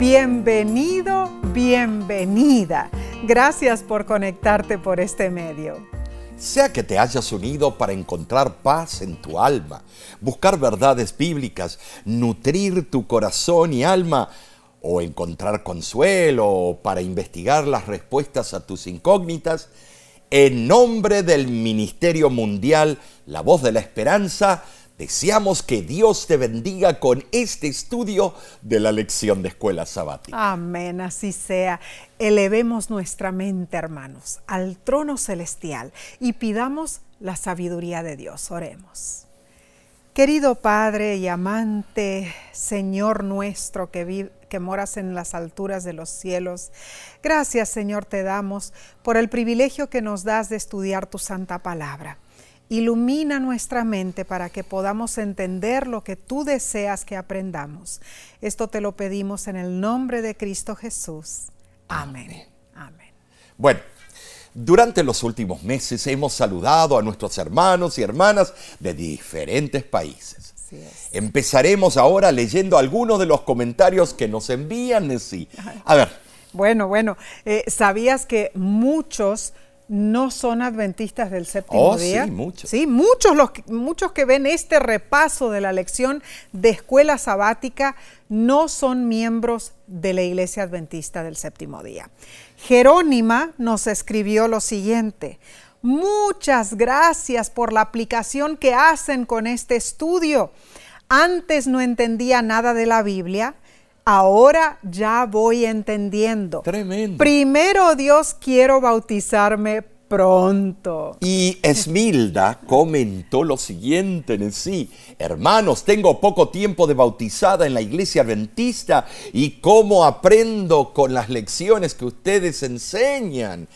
Bienvenido, bienvenida. Gracias por conectarte por este medio. Sea que te hayas unido para encontrar paz en tu alma, buscar verdades bíblicas, nutrir tu corazón y alma, o encontrar consuelo para investigar las respuestas a tus incógnitas, en nombre del Ministerio Mundial La Voz de la Esperanza, deseamos que Dios te bendiga con este estudio de la lección de escuela sabática. Amén, así sea. Elevemos nuestra mente, hermanos, al trono celestial y pidamos la sabiduría de Dios. Oremos. Querido Padre y amante Señor nuestro que, que moras en las alturas de los cielos. Gracias Señor te damos por el privilegio que nos das de estudiar tu santa palabra. Ilumina nuestra mente para que podamos entender lo que tú deseas que aprendamos. Esto te lo pedimos en el nombre de Cristo Jesús. Amén. Amén. Bueno, durante los últimos meses hemos saludado a nuestros hermanos y hermanas de diferentes países. Empezaremos ahora leyendo algunos de los comentarios que nos envían. Sí. A ver. Bueno, bueno, eh, ¿sabías que muchos no son adventistas del séptimo oh, día? Sí, muchos. Sí, muchos, los, muchos que ven este repaso de la lección de escuela sabática no son miembros de la iglesia adventista del séptimo día. Jerónima nos escribió lo siguiente. Muchas gracias por la aplicación que hacen con este estudio. Antes no entendía nada de la Biblia, ahora ya voy entendiendo. Tremendo. Primero Dios quiero bautizarme pronto. Y Esmilda comentó lo siguiente en sí, hermanos, tengo poco tiempo de bautizada en la iglesia adventista y cómo aprendo con las lecciones que ustedes enseñan.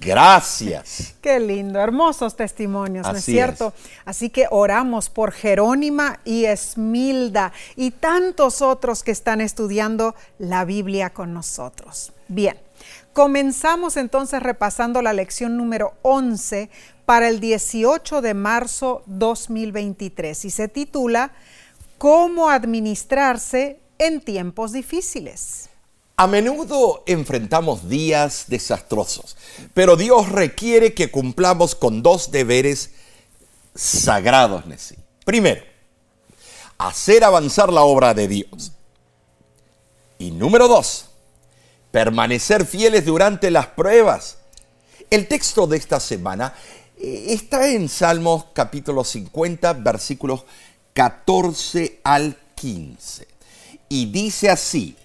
Gracias. Qué lindo, hermosos testimonios, ¿no es cierto? Así que oramos por Jerónima y Esmilda y tantos otros que están estudiando la Biblia con nosotros. Bien. Comenzamos entonces repasando la lección número 11 para el 18 de marzo 2023 y se titula ¿Cómo administrarse en tiempos difíciles? A menudo enfrentamos días desastrosos, pero Dios requiere que cumplamos con dos deberes sagrados, Nessie. Primero, hacer avanzar la obra de Dios. Y número dos, permanecer fieles durante las pruebas. El texto de esta semana eh, está en Salmos capítulo 50, versículos 14 al 15. Y dice así,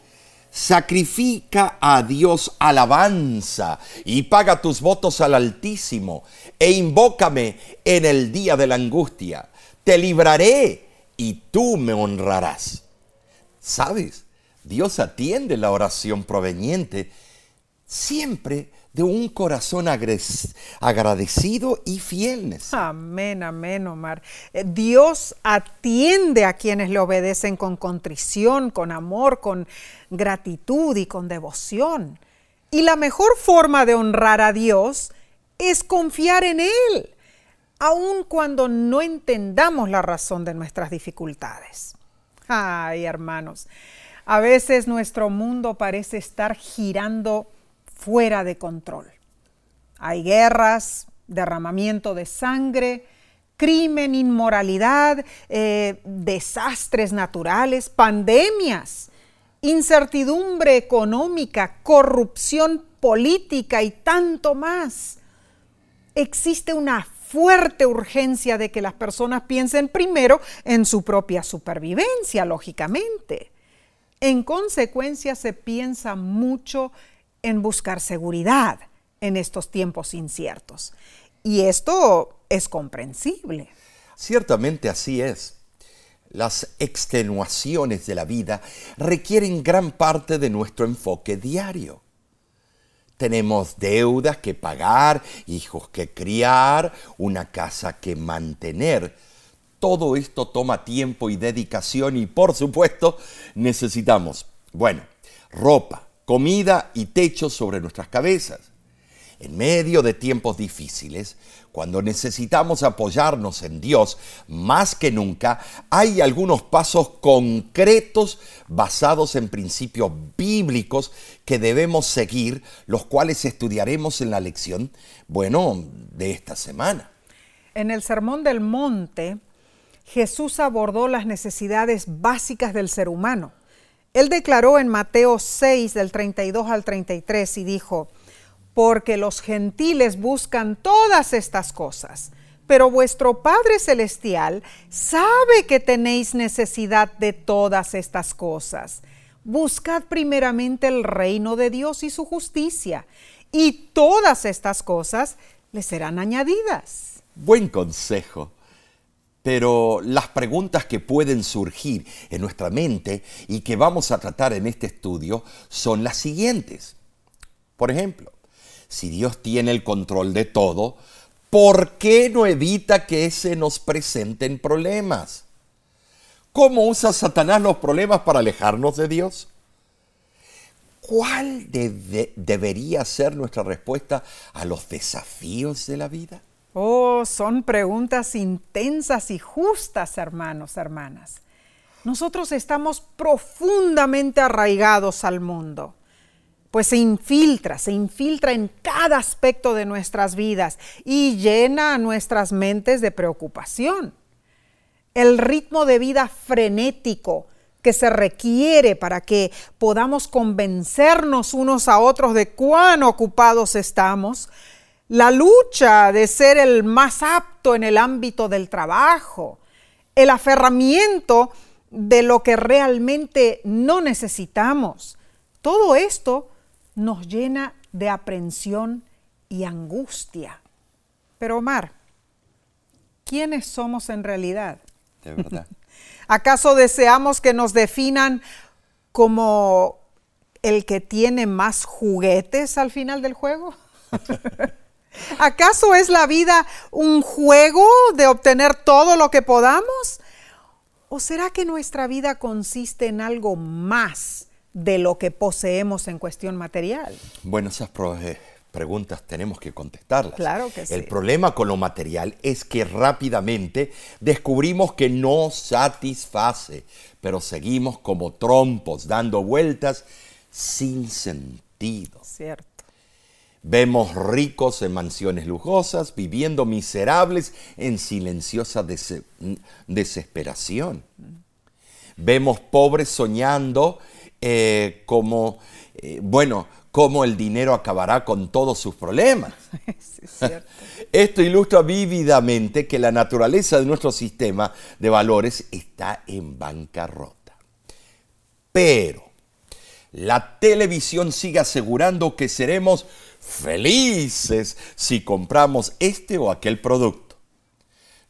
sacrifica a Dios alabanza y paga tus votos al Altísimo e invócame en el día de la angustia. Te libraré y tú me honrarás. ¿Sabes? Dios atiende la oración proveniente siempre de un corazón agradecido y fiel. Amén, amén, Omar. Eh, Dios atiende a quienes le obedecen con contrición, con amor, con gratitud y con devoción. Y la mejor forma de honrar a Dios es confiar en Él, aun cuando no entendamos la razón de nuestras dificultades. Ay, hermanos, a veces nuestro mundo parece estar girando fuera de control. Hay guerras, derramamiento de sangre, crimen, inmoralidad, eh, desastres naturales, pandemias, incertidumbre económica, corrupción política y tanto más. Existe una fuerte urgencia de que las personas piensen primero en su propia supervivencia, lógicamente. En consecuencia, se piensa mucho en buscar seguridad en estos tiempos inciertos. Y esto es comprensible. Ciertamente así es. Las extenuaciones de la vida requieren gran parte de nuestro enfoque diario. Tenemos deudas que pagar, hijos que criar, una casa que mantener todo esto toma tiempo y dedicación y por supuesto necesitamos, bueno, ropa, comida y techo sobre nuestras cabezas. En medio de tiempos difíciles, cuando necesitamos apoyarnos en Dios más que nunca, hay algunos pasos concretos basados en principios bíblicos que debemos seguir, los cuales estudiaremos en la lección, bueno, de esta semana. En el Sermón del Monte, Jesús abordó las necesidades básicas del ser humano. Él declaró en Mateo 6 del 32 al 33 y dijo, porque los gentiles buscan todas estas cosas, pero vuestro Padre Celestial sabe que tenéis necesidad de todas estas cosas. Buscad primeramente el reino de Dios y su justicia, y todas estas cosas les serán añadidas. Buen consejo. Pero las preguntas que pueden surgir en nuestra mente y que vamos a tratar en este estudio son las siguientes. Por ejemplo, si Dios tiene el control de todo, ¿por qué no evita que se nos presenten problemas? ¿Cómo usa Satanás los problemas para alejarnos de Dios? ¿Cuál debería ser nuestra respuesta a los desafíos de la vida? Oh, son preguntas intensas y justas, hermanos, hermanas. Nosotros estamos profundamente arraigados al mundo pues se infiltra, se infiltra en cada aspecto de nuestras vidas y llena nuestras mentes de preocupación. El ritmo de vida frenético que se requiere para que podamos convencernos unos a otros de cuán ocupados estamos, la lucha de ser el más apto en el ámbito del trabajo, el aferramiento de lo que realmente no necesitamos. Todo esto nos llena de aprensión y angustia. Pero Omar, ¿quiénes somos en realidad? De verdad. ¿Acaso deseamos que nos definan como el que tiene más juguetes al final del juego? ¿Acaso es la vida un juego de obtener todo lo que podamos? ¿O será que nuestra vida consiste en algo más de lo que poseemos en cuestión material? Bueno, esas preguntas tenemos que contestarlas. Claro que sí. El problema con lo material es que rápidamente descubrimos que no satisface, pero seguimos como trompos dando vueltas sin sentido. Cierto. Vemos ricos en mansiones lujosas, viviendo miserables en silenciosa desesperación. Vemos pobres soñando eh, como, eh, bueno, cómo el dinero acabará con todos sus problemas. Esto ilustra vívidamente que la naturaleza de nuestro sistema de valores está en bancarrota. Pero la televisión sigue asegurando que seremos felices si compramos este o aquel producto.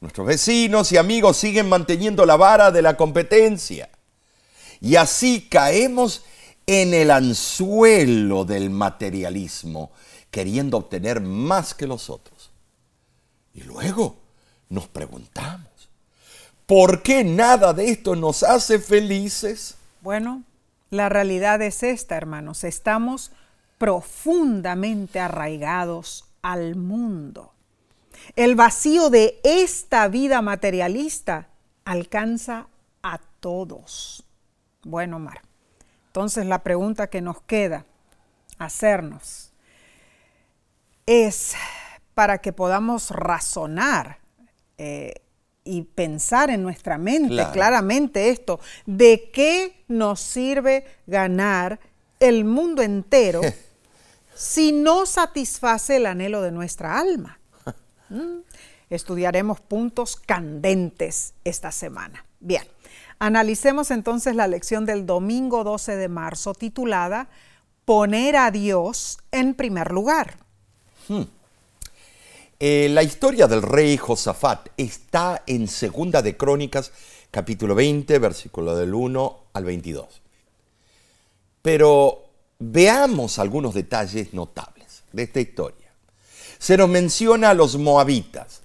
Nuestros vecinos y amigos siguen manteniendo la vara de la competencia. Y así caemos en el anzuelo del materialismo, queriendo obtener más que los otros. Y luego nos preguntamos, ¿por qué nada de esto nos hace felices? Bueno, la realidad es esta, hermanos. Estamos profundamente arraigados al mundo. El vacío de esta vida materialista alcanza a todos. Bueno, Mar, entonces la pregunta que nos queda hacernos es para que podamos razonar eh, y pensar en nuestra mente claramente esto, ¿de qué nos sirve ganar el mundo entero si no satisface el anhelo de nuestra alma? ¿Mm? Estudiaremos puntos candentes esta semana. Bien. Analicemos entonces la lección del domingo 12 de marzo titulada Poner a Dios en primer lugar. Hmm. Eh, la historia del rey Josafat está en Segunda de Crónicas, capítulo 20, versículo del 1 al 22. Pero veamos algunos detalles notables de esta historia. Se nos menciona a los moabitas,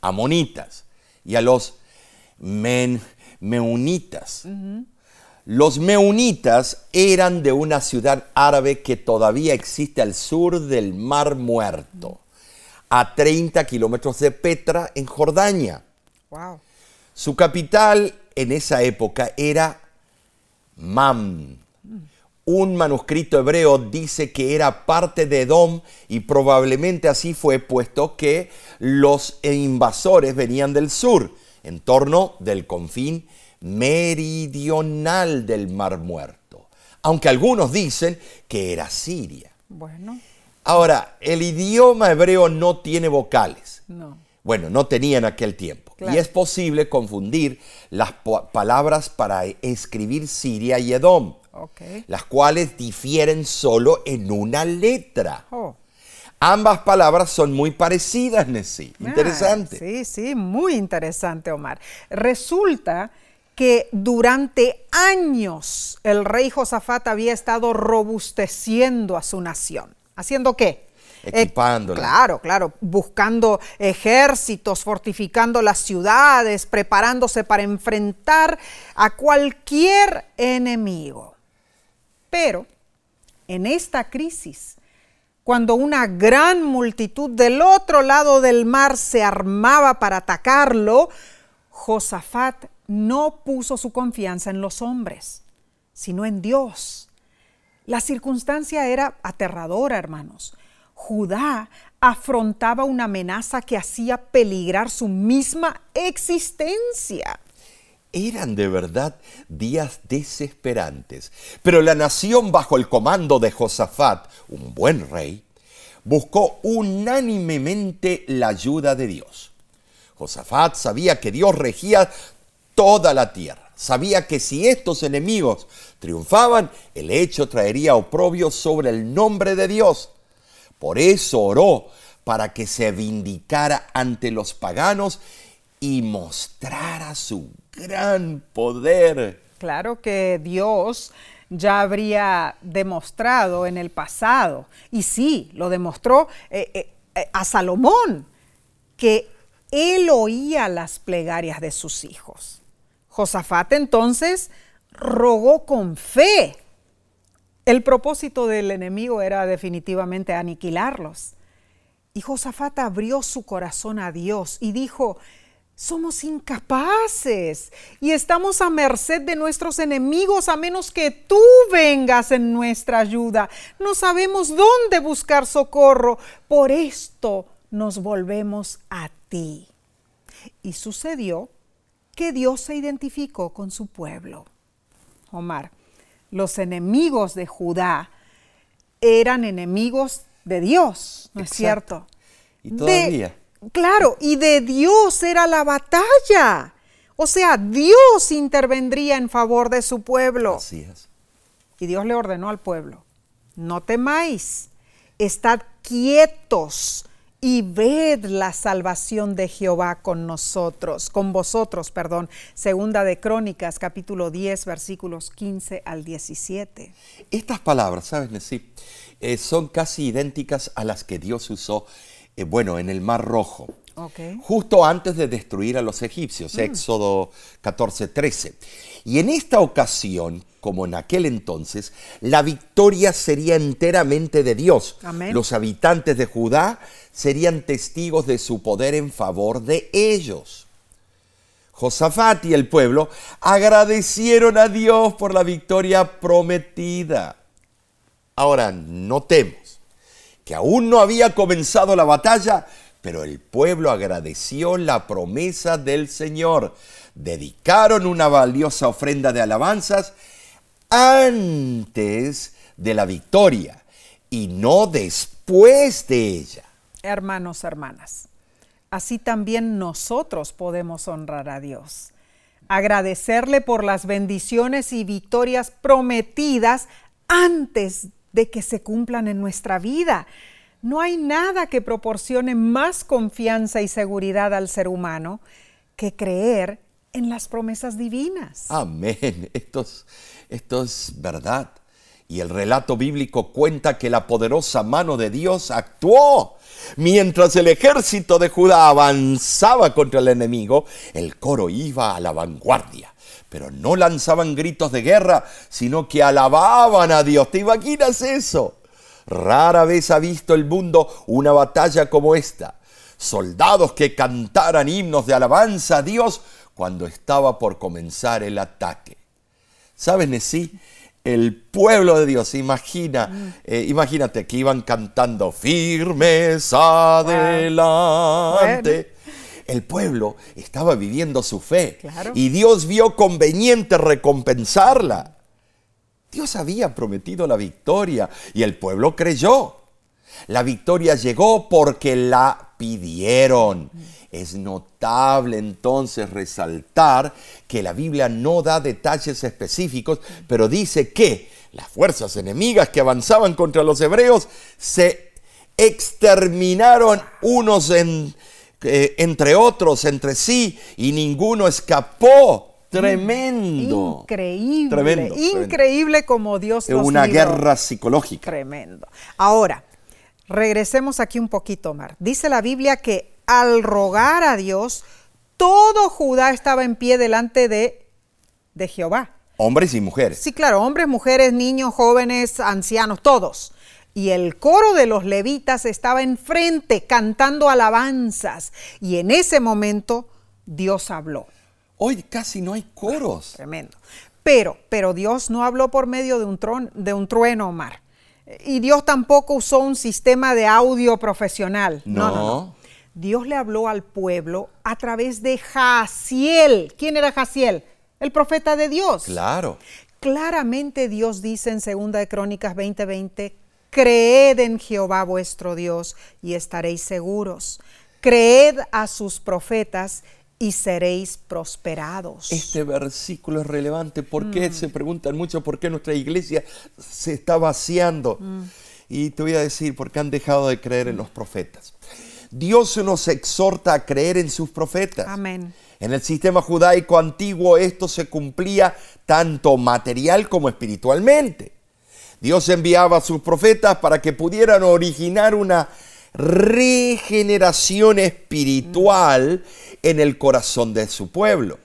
amonitas y a los men, meunitas, Los meunitas eran de una ciudad árabe que todavía existe al sur del Mar Muerto, a 30 kilómetros de Petra, en Jordania. Wow. Su capital en esa época era Mam. Un manuscrito hebreo dice que era parte de Edom y probablemente así fue puesto que los invasores venían del sur, en torno del confín meridional del Mar Muerto, aunque algunos dicen que era Siria. Bueno, Ahora, el idioma hebreo no tiene vocales. no. Bueno, no tenía en aquel tiempo. Claro. Y es posible confundir las palabras para escribir Siria y Edom, Las cuales difieren solo en una letra. Oh. Ambas palabras son muy parecidas, Nessie. Interesante. Ah, sí, sí, muy interesante, Omar. Resulta que durante años el rey Josafat había estado robusteciendo a su nación. ¿Haciendo qué? Eh, Equipándola. claro, claro, buscando ejércitos, fortificando las ciudades, preparándose para enfrentar a cualquier enemigo. Pero en esta crisis, cuando una gran multitud del otro lado del mar se armaba para atacarlo, Josafat no puso su confianza en los hombres, sino en Dios. La circunstancia era aterradora, hermanos. Judá afrontaba una amenaza que hacía peligrar su misma existencia. Eran de verdad días desesperantes, pero la nación bajo el comando de Josafat, un buen rey, buscó unánimemente la ayuda de Dios. Josafat sabía que Dios regía toda la tierra, sabía que si estos enemigos triunfaban, el hecho traería oprobio sobre el nombre de Dios. Por eso oró para que se vindicara ante los paganos y mostrara su gran poder. Claro que Dios ya habría demostrado en el pasado, y sí, lo demostró eh, eh, eh, a Salomón, que él oía las plegarias de sus hijos. Josafat entonces rogó con fe. El propósito del enemigo era definitivamente aniquilarlos. Y Josafat abrió su corazón a Dios y dijo, somos incapaces y estamos a merced de nuestros enemigos a menos que tú vengas en nuestra ayuda. No sabemos dónde buscar socorro. Por esto nos volvemos a ti. Y sucedió que Dios se identificó con su pueblo. Omar, los enemigos de Judá eran enemigos de Dios, ¿no es cierto? Y De- todavía. Claro, y de Dios era la batalla. O sea, Dios intervendría en favor de su pueblo. Así es. Y Dios le ordenó al pueblo, no temáis, estad quietos y ved la salvación de Jehová con nosotros, con vosotros, perdón. Segunda de Crónicas, capítulo 10, versículos 15 al 17. Estas palabras, ¿sabes, Nesí? Eh, son casi idénticas a las que Dios usó, eh, bueno, en el Mar Rojo. Justo antes de destruir a los egipcios, Éxodo 14, 13. Y en esta ocasión, como en aquel entonces, la victoria sería enteramente de Dios. Amén. Los habitantes de Judá serían testigos de su poder en favor de ellos. Josafat y el pueblo agradecieron a Dios por la victoria prometida. Ahora, notemos que aún no había comenzado la batalla, pero el pueblo agradeció la promesa del Señor. Dedicaron una valiosa ofrenda de alabanzas antes de la victoria y no después de ella. Hermanos, hermanas, así también nosotros podemos honrar a Dios, agradecerle por las bendiciones y victorias prometidas antes de que se cumplan en nuestra vida. No hay nada que proporcione más confianza y seguridad al ser humano que creer en las promesas divinas. Amén. Esto es, esto es verdad. Y el relato bíblico cuenta que la poderosa mano de Dios actuó. Mientras el ejército de Judá avanzaba contra el enemigo, el coro iba a la vanguardia, Pero no lanzaban gritos de guerra, sino que alababan a Dios. ¿Te imaginas eso? Rara vez ha visto el mundo una batalla como esta. Soldados que cantaran himnos de alabanza a Dios cuando estaba por comenzar el ataque. ¿Sabes, Nesí? El pueblo de Dios, imagina, eh, imagínate que iban cantando firmes adelante. El pueblo estaba viviendo su fe y Dios vio conveniente recompensarla. Dios había prometido la victoria y el pueblo creyó. La victoria llegó porque la pidieron. Es notable entonces resaltar que la Biblia no da detalles específicos, pero dice que las fuerzas enemigas que avanzaban contra los hebreos se exterminaron unos eh, entre otros, entre sí, y ninguno escapó. Tremendo. Increíble. Tremendo, increíble como Dios los Una guerra psicológica. Tremendo. Ahora, regresemos aquí un poquito, Mar. Dice la Biblia que al rogar a Dios, todo Judá estaba en pie delante de, de Jehová. Hombres y mujeres. Sí, claro, hombres, mujeres, niños, jóvenes, ancianos, todos. Y el coro de los levitas estaba enfrente cantando alabanzas. Y en ese momento Dios habló. Hoy casi no hay coros. Tremendo. Pero, pero Dios no habló por medio de un, de un trueno, Omar. Y Dios tampoco usó un sistema de audio profesional. no. no, no. Dios le habló al pueblo a través de Jaciel. ¿Quién era Jaciel? El profeta de Dios. Claro. Claramente Dios dice en 2 de Crónicas 20:20, creed en Jehová vuestro Dios y estaréis seguros. Creed a sus profetas y seréis prosperados. Este versículo es relevante. ¿Por qué? Mm. Se preguntan mucho por qué nuestra iglesia se está vaciando. Mm. Y te voy a decir, porque han dejado de creer en los profetas. Dios nos exhorta a creer en sus profetas. Amén. En el sistema judaico antiguo esto se cumplía tanto material como espiritualmente. Dios enviaba a sus profetas para que pudieran originar una regeneración espiritual en el corazón de su pueblo.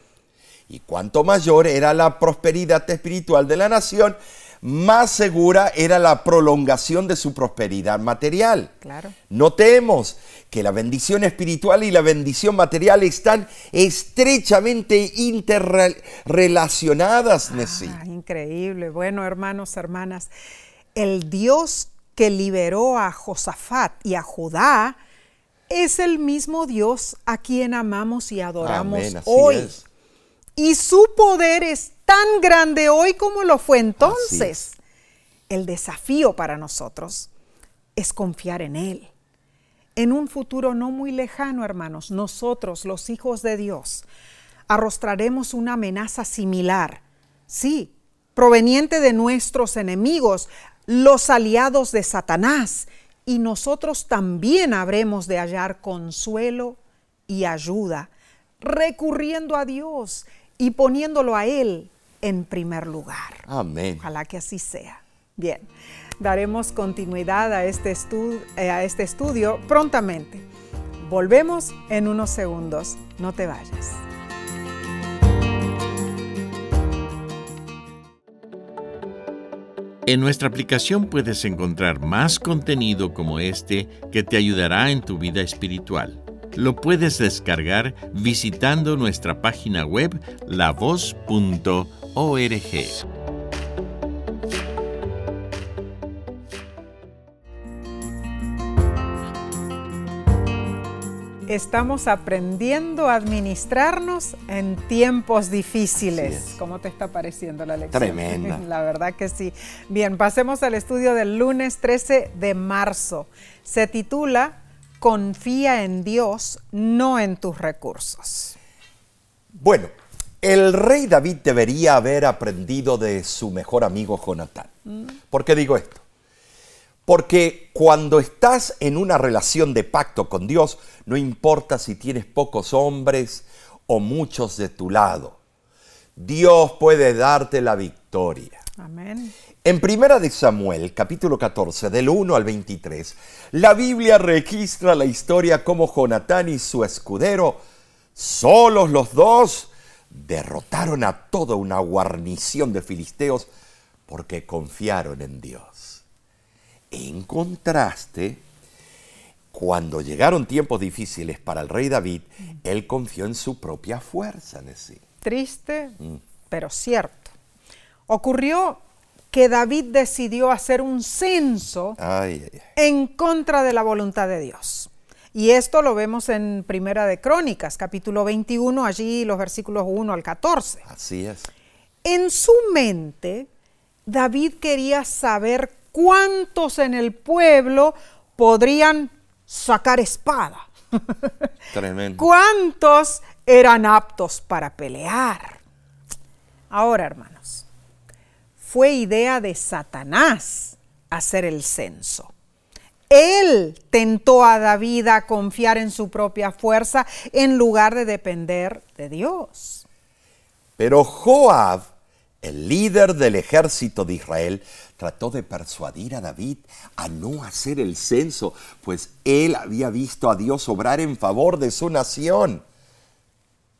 Y cuanto mayor era la prosperidad espiritual de la nación, más segura era la prolongación de su prosperidad material. Claro. Notemos que la bendición espiritual y la bendición material están estrechamente interrelacionadas, ah, Increíble. Bueno, hermanos, hermanas, el Dios que liberó a Josafat y a Judá es el mismo Dios a quien amamos y adoramos hoy. Y su poder es tan grande hoy como lo fue entonces. El desafío para nosotros es confiar en Él. En un futuro no muy lejano, hermanos, nosotros, los hijos de Dios, arrostraremos una amenaza similar, sí, proveniente de nuestros enemigos, los aliados de Satanás, y nosotros también habremos de hallar consuelo y ayuda, recurriendo a Dios y poniéndolo a Él en primer lugar. Amén. Ojalá que así sea. Bien, daremos continuidad a este, eh, a este estudio prontamente. Volvemos en unos segundos. No te vayas. En nuestra aplicación puedes encontrar más contenido como este que te ayudará en tu vida espiritual. Lo puedes descargar visitando nuestra página web lavoz.org. Estamos aprendiendo a administrarnos en tiempos difíciles. ¿Cómo te está pareciendo la lección? Tremenda. La verdad que sí. Bien, pasemos al estudio del lunes 13 de marzo. Se titula confía en Dios, no en tus recursos. Bueno, el rey David debería haber aprendido de su mejor amigo Jonatán. Mm. ¿Por qué digo esto? Porque cuando estás en una relación de pacto con Dios, no importa si tienes pocos hombres o muchos de tu lado, Dios puede darte la victoria. Amén. En Primera de Samuel, capítulo 14, del 1 al 23, la Biblia registra la historia como Jonatán y su escudero, solos los dos, derrotaron a toda una guarnición de filisteos porque confiaron en Dios. En contraste, cuando llegaron tiempos difíciles para el rey David, él confió en su propia fuerza. sí. Triste, pero cierto. Ocurrió que David decidió hacer un censo en contra de la voluntad de Dios. Y esto lo vemos en Primera de Crónicas, capítulo 21, allí los versículos 1 al 14. Así es. En su mente, David quería saber cuántos en el pueblo podrían sacar espada. Tremendo. ¿Cuántos eran aptos para pelear? Ahora, hermanos, fue idea de Satanás hacer el censo. Él tentó a David a confiar en su propia fuerza en lugar de depender de Dios. Pero Joab, el líder del ejército de Israel, trató de persuadir a David a no hacer el censo, pues él había visto a Dios obrar en favor de su nación.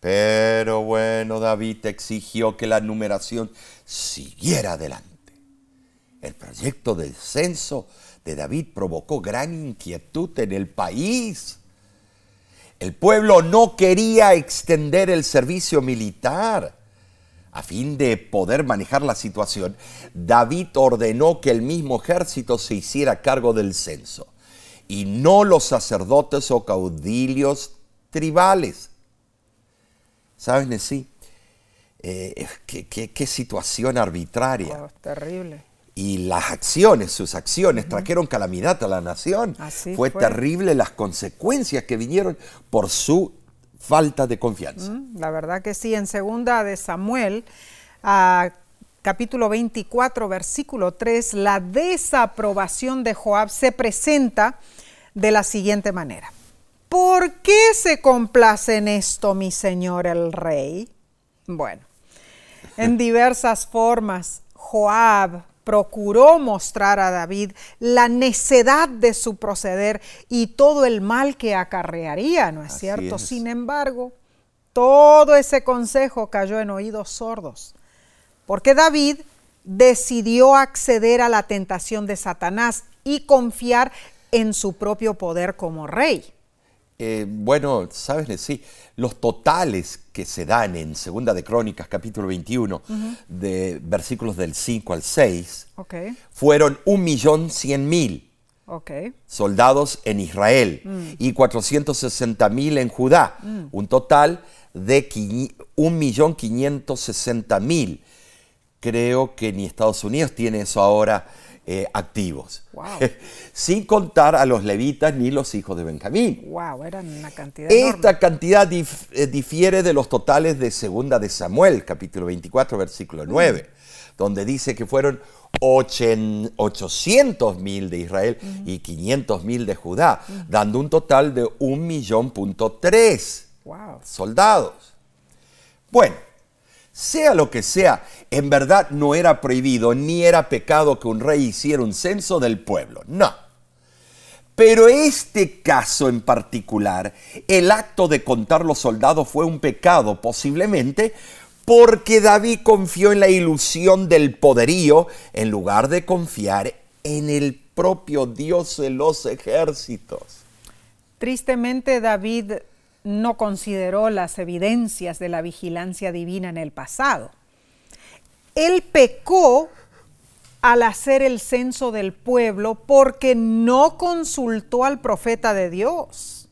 Pero bueno, David exigió que la numeración siguiera adelante. El proyecto del censo de David provocó gran inquietud en el país. El pueblo no quería extender el servicio militar. A fin de poder manejar la situación, David ordenó que el mismo ejército se hiciera cargo del censo y no los sacerdotes o caudillos tribales. ¿Sabes, sí? Eh, qué, situación arbitraria. Oh, terrible y las acciones, sus acciones, trajeron calamidad a la nación. fue, terrible las consecuencias que vinieron por su falta de confianza. la verdad que sí, en segunda de Samuel, capítulo 24, versículo 3, la desaprobación de Joab se presenta de la siguiente manera. ¿Por qué se complace en esto mi señor el rey? Bueno, en diversas formas, Joab procuró mostrar a David la necedad de su proceder y todo el mal que acarrearía, ¿no es cierto? Sin embargo, todo ese consejo cayó en oídos sordos, porque David decidió acceder a la tentación de Satanás y confiar en su propio poder como rey. Eh, bueno, sabes, sí, los totales que se dan en Segunda de Crónicas, capítulo 21, de versículos del 5 al 6, fueron un millón cien mil soldados en Israel mm. y 460 mil en Judá, mm. un total de un millón sesenta mil. Creo que ni Estados Unidos tiene eso ahora eh, activos. Sin contar a los levitas ni los hijos de Benjamín. Wow, eran una cantidad Esta cantidad eh, difiere de los totales de Segunda de Samuel, capítulo 24, versículo 9, donde dice que fueron 800 mil de Israel y 500 mil de Judá, dando un total de un millón punto tres soldados. Bueno, sea lo que sea, en verdad no era prohibido ni era pecado que un rey hiciera un censo del pueblo, no. Pero este caso en particular, el acto de contar los soldados fue un pecado, posiblemente porque David confió en la ilusión del poderío en lugar de confiar en el propio Dios de los ejércitos. Tristemente David no consideró las evidencias de la vigilancia divina en el pasado. Él pecó al hacer el censo del pueblo porque no consultó al profeta de Dios.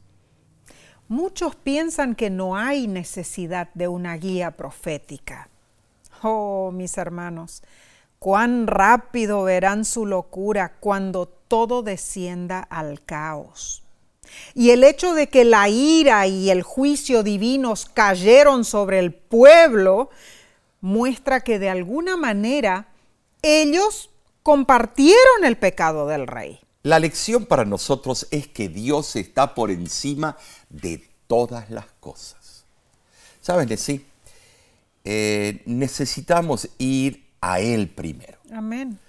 Muchos piensan que no hay necesidad de una guía profética. Oh, mis hermanos, cuán rápido verán su locura cuando todo descienda al caos. Y el hecho de que la ira y el juicio divinos cayeron sobre el pueblo muestra que de alguna manera ellos compartieron el pecado del rey. La lección para nosotros es que Dios está por encima de todas las cosas. ¿Saben? Sí, eh, necesitamos ir a Él primero. Amén.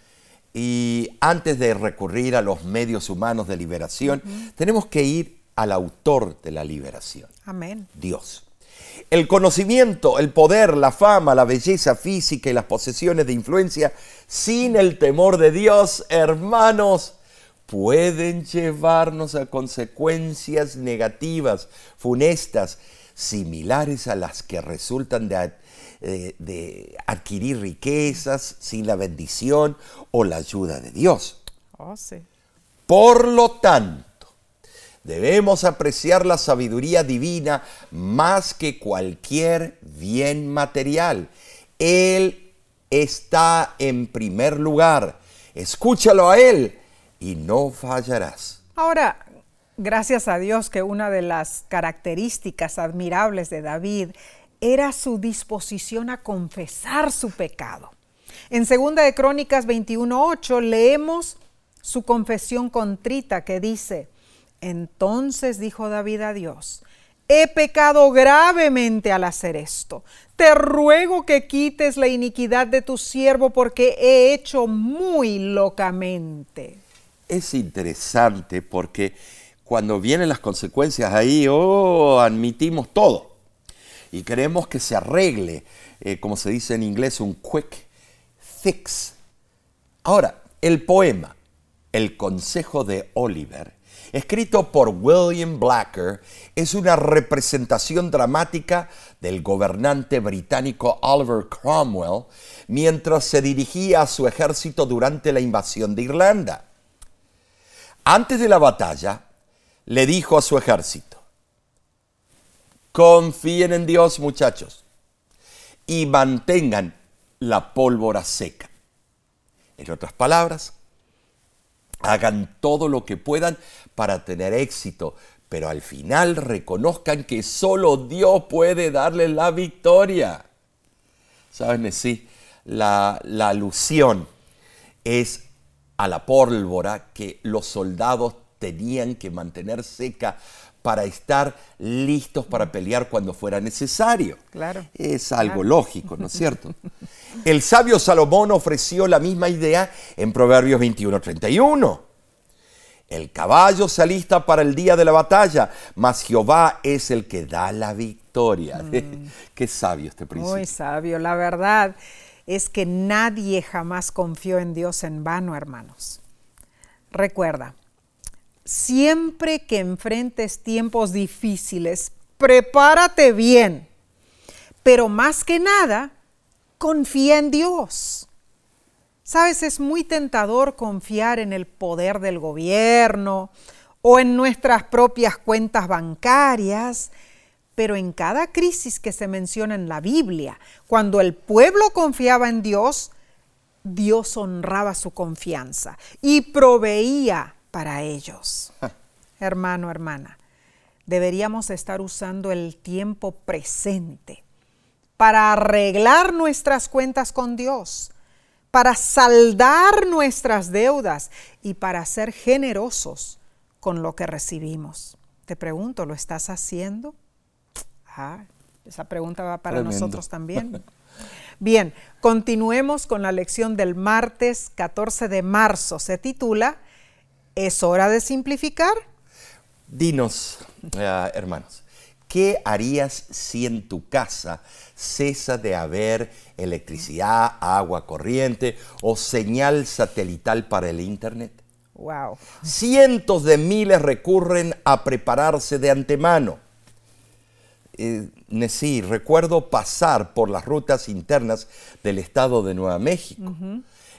Y antes de recurrir a los medios humanos de liberación, tenemos que ir al autor de la liberación. Amén. Dios. El conocimiento, el poder, la fama, la belleza física y las posesiones de influencia sin el temor de Dios, hermanos, pueden llevarnos a consecuencias negativas, funestas, similares a las que resultan de, eh, de adquirir riquezas sin la bendición o la ayuda de Dios. Oh, sí. Por lo tanto, debemos apreciar la sabiduría divina más que cualquier bien material. Él está en primer lugar. Escúchalo a Él y no fallarás. Ahora, gracias a Dios que una de las características admirables de David era su disposición a confesar su pecado. En 2 de Crónicas 21:8 leemos su confesión contrita que dice: Entonces dijo David a Dios: He pecado gravemente al hacer esto. Te ruego que quites la iniquidad de tu siervo porque he hecho muy locamente. Es interesante porque cuando vienen las consecuencias ahí, oh, admitimos todo y queremos que se arregle, eh, como se dice en inglés, un quick fix. Ahora, el poema, El Consejo de Oliver, escrito por William Blacker, es una representación dramática del gobernante británico Oliver Cromwell mientras se dirigía a su ejército durante la invasión de Irlanda. Antes de la batalla, le dijo a su ejército, confíen en Dios muchachos y mantengan la pólvora seca. En otras palabras, hagan todo lo que puedan para tener éxito, pero al final reconozcan que solo Dios puede darles la victoria. ¿Saben? Sí, la, la alusión es a la pólvora que los soldados tenían que mantener seca para estar listos para pelear cuando fuera necesario. Claro. Es algo lógico, ¿no es cierto? El sabio Salomón ofreció la misma idea en Proverbios 21:31. El caballo se alista para el día de la batalla, mas Jehová es el que da la victoria. Qué sabio este principio. Muy sabio, la verdad es que nadie jamás confió en Dios en vano, hermanos. Recuerda, siempre que enfrentes tiempos difíciles, prepárate bien, pero más que nada, confía en Dios. Sabes, es muy tentador confiar en el poder del gobierno o en nuestras propias cuentas bancarias, pero en cada crisis que se menciona en la Biblia, cuando el pueblo confiaba en Dios, Dios honraba su confianza y proveía para ellos. Hermano, hermana, deberíamos estar usando el tiempo presente para arreglar nuestras cuentas con Dios, para saldar nuestras deudas y para ser generosos con lo que recibimos. Te pregunto, ¿lo estás haciendo? Ah, esa pregunta va para nosotros también. Bien, continuemos con la lección del martes 14 de marzo. Se titula ¿Es hora de simplificar? Dinos, eh, hermanos, ¿qué harías si en tu casa cesa de haber electricidad, agua corriente o señal satelital para el Internet? Wow. Cientos de miles recurren a prepararse de antemano eh, recuerdo pasar por las rutas internas del estado de Nueva México,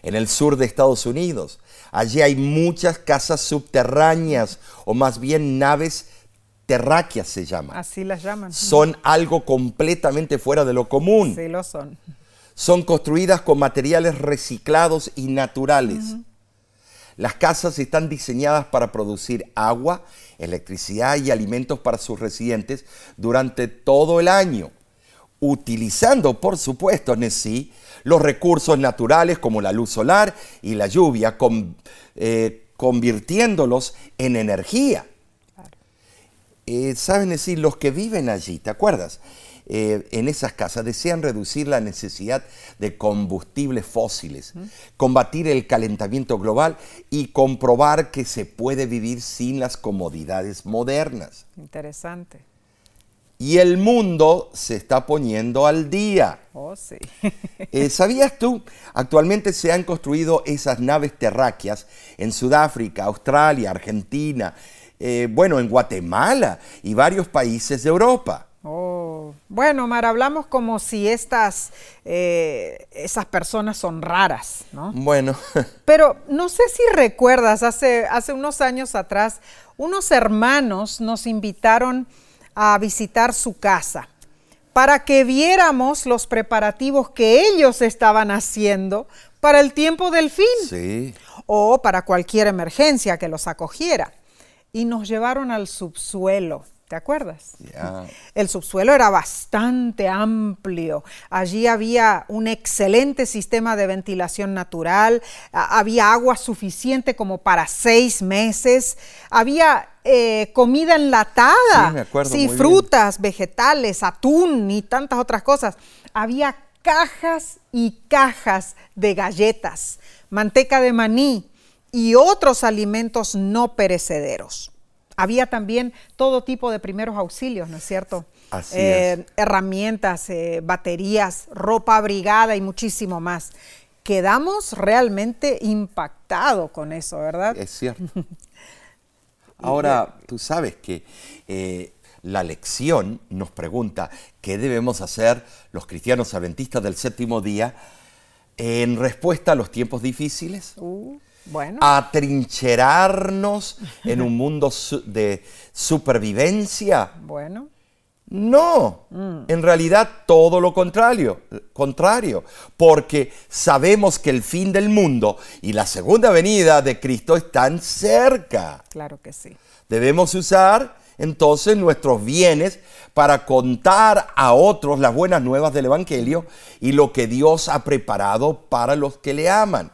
en el sur de Estados Unidos. Allí hay muchas casas subterráneas, o más bien naves terráqueas se llaman. Así las llaman. Son algo completamente fuera de lo común. Sí, lo son. Son construidas con materiales reciclados y naturales. Las casas están diseñadas para producir agua, electricidad y alimentos para sus residentes durante todo el año, utilizando, por supuesto, sí, los recursos naturales como la luz solar y la lluvia, eh, convirtiéndolos en energía. Eh, Saben decir, los que viven allí, ¿te acuerdas? Eh, en esas casas desean reducir la necesidad de combustibles fósiles, combatir el calentamiento global y comprobar que se puede vivir sin las comodidades modernas. Interesante. Y el mundo se está poniendo al día. Oh, sí. Eh, ¿Sabías tú? Actualmente se han construido esas naves terráqueas en Sudáfrica, Australia, Argentina, eh, bueno, en Guatemala y varios países de Europa. Oh, bueno, Mar, hablamos como si estas, eh, esas personas son raras, ¿no? Bueno, Pero no sé si recuerdas, hace, hace unos años atrás, unos hermanos nos invitaron a visitar su casa para que viéramos los preparativos que ellos estaban haciendo para el tiempo del fin sí. o para cualquier emergencia que los acogiera. Y nos llevaron al subsuelo, ¿te acuerdas? El subsuelo era bastante amplio. Allí había un excelente sistema de ventilación natural, había agua suficiente como para seis meses, había eh, comida enlatada, Sí, me acuerdo Sí, muy bien. frutas, vegetales, atún y tantas otras cosas. Había cajas y cajas de galletas, manteca de maní y otros alimentos no perecederos. Había también todo tipo de primeros auxilios, ¿no es cierto? Así Eh, es. Herramientas, eh, baterías, ropa abrigada y muchísimo más. Quedamos realmente impactados con eso, ¿verdad? Es cierto. Ahora, tú sabes que eh, la lección nos pregunta qué debemos hacer los cristianos adventistas del séptimo día en respuesta a los tiempos difíciles. Uh, bueno, Atrincherarnos en un mundo su- de supervivencia. bueno. No, en realidad todo lo contrario, contrario, porque sabemos que el fin del mundo y la segunda venida de Cristo están cerca. Claro que sí. Debemos usar entonces nuestros bienes para contar a otros las buenas nuevas del Evangelio y lo que Dios ha preparado para los que le aman.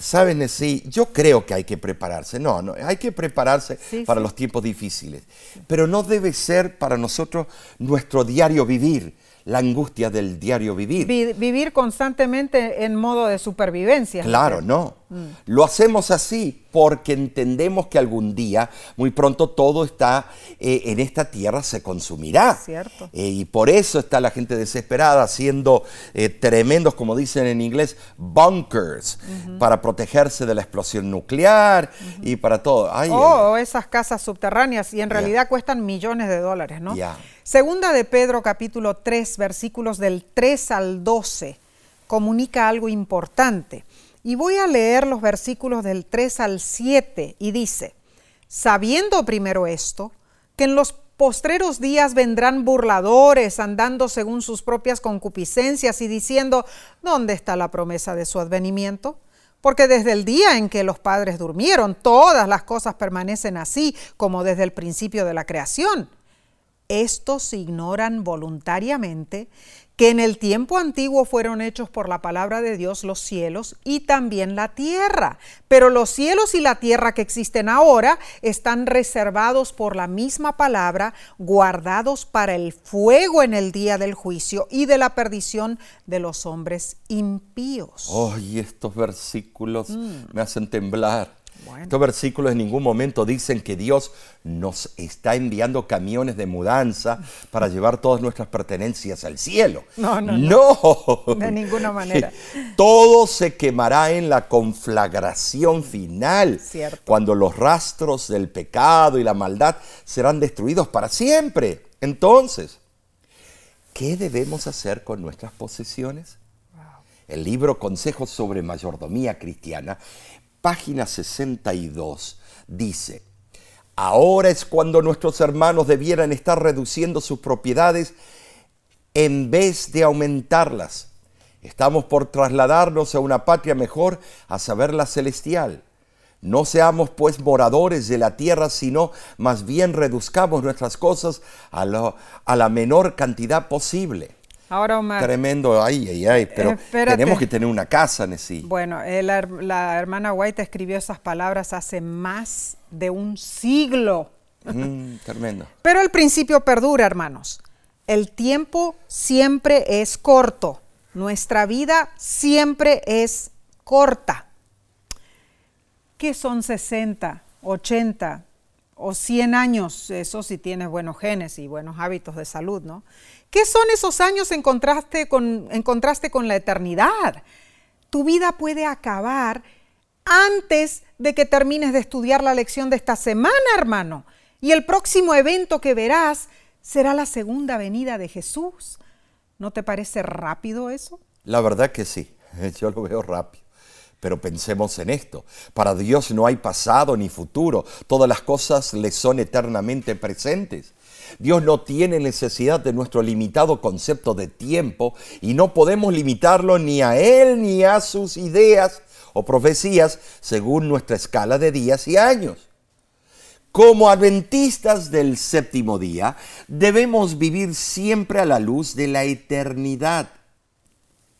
Saben, sí, yo creo que hay que prepararse. No, no, hay que prepararse Sí, para sí. los tiempos difíciles. Pero no debe ser para nosotros nuestro diario vivir, la angustia del diario vivir. Vi- vivir constantemente en modo de supervivencia. Claro, no. Mm. Lo hacemos así porque entendemos que algún día, muy pronto, todo está eh, en esta tierra se consumirá. Cierto. Eh, y por eso está la gente desesperada haciendo eh, tremendos, como dicen en inglés, bunkers, para protegerse de la explosión nuclear y para todo. Ay, Oh, esas casas subterráneas y en realidad cuestan millones de dólares, ¿no? Segunda de Pedro capítulo 3 versículos del 3 al 12 comunica algo importante. Y voy a leer los versículos del 3 al 7 y dice, sabiendo primero esto, que en los postreros días vendrán burladores andando según sus propias concupiscencias y diciendo, ¿dónde está la promesa de su advenimiento? Porque desde el día en que los padres durmieron, todas las cosas permanecen así como desde el principio de la creación. Estos ignoran voluntariamente que en el tiempo antiguo fueron hechos por la palabra de Dios los cielos y también la tierra. Pero los cielos y la tierra que existen ahora están reservados por la misma palabra, guardados para el fuego en el día del juicio y de la perdición de los hombres impíos. Ay, estos versículos me hacen temblar. Bueno. Estos versículos en ningún momento dicen que Dios nos está enviando camiones de mudanza para llevar todas nuestras pertenencias al cielo. No, no, no. De ninguna manera. Todo se quemará en la conflagración final, Cierto. cuando los rastros del pecado y la maldad serán destruidos para siempre. Entonces, ¿qué debemos hacer con nuestras posesiones? El libro Consejos sobre Mayordomía Cristiana, página 62, dice, ahora es cuando nuestros hermanos debieran estar reduciendo sus propiedades en vez de aumentarlas. Estamos por trasladarnos a una patria mejor, a saber la celestial. No seamos pues moradores de la tierra, sino más bien reduzcamos nuestras cosas a, a la menor cantidad posible. Ahora, Omar, Tremendo, ay, ay, ay, pero Espérate. tenemos que tener una casa, Nessie. Bueno, la hermana White escribió esas palabras hace más de un siglo. Mm, tremendo. Pero el principio perdura, hermanos. El tiempo siempre es corto. Nuestra vida siempre es corta. ¿Qué son 60, 80 o 100 años, eso si tienes buenos genes y buenos hábitos de salud, ¿no? ¿Qué son esos años en contraste con, la eternidad? Tu vida puede acabar antes de que termines de estudiar la lección de esta semana, hermano. Y el próximo evento que verás será la segunda venida de Jesús. ¿No te parece rápido eso? La verdad que sí, yo lo veo rápido. Pero pensemos en esto. Para Dios no hay pasado ni futuro. Todas las cosas le son eternamente presentes. Dios no tiene necesidad de nuestro limitado concepto de tiempo y no podemos limitarlo ni a Él ni a sus ideas o profecías según nuestra escala de días y años. Como adventistas del séptimo día, debemos vivir siempre a la luz de la eternidad.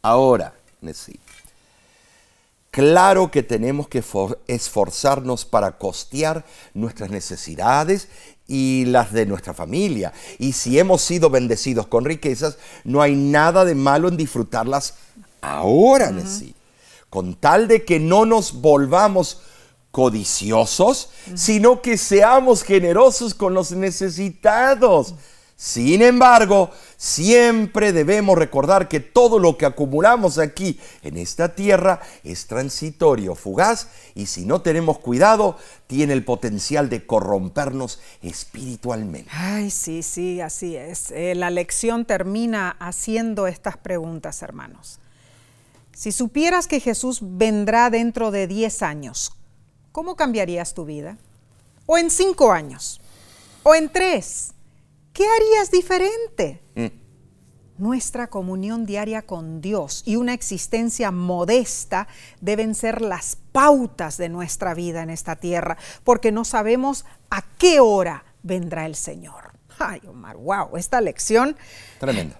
Ahora, necesito. Claro que tenemos que esforzarnos para costear nuestras necesidades y las de nuestra familia. Y si hemos sido bendecidos con riquezas, no hay nada de malo en disfrutarlas ahora, uh Con tal de que no nos volvamos codiciosos, sino que seamos generosos con los necesitados. Sin embargo, siempre debemos recordar que todo lo que acumulamos aquí en esta tierra es transitorio, fugaz, y si no tenemos cuidado, tiene el potencial de corrompernos espiritualmente. Ay, sí, sí, así es. Eh, la lección termina haciendo estas preguntas, hermanos. Si supieras que Jesús vendrá dentro de 10 años, ¿cómo cambiarías tu vida? ¿O en 5 años? ¿O en 3? ¿Qué harías diferente? Mm. Nuestra comunión diaria con Dios y una existencia modesta deben ser las pautas de nuestra vida en esta tierra, porque no sabemos a qué hora vendrá el Señor. Ay, Omar, wow, esta lección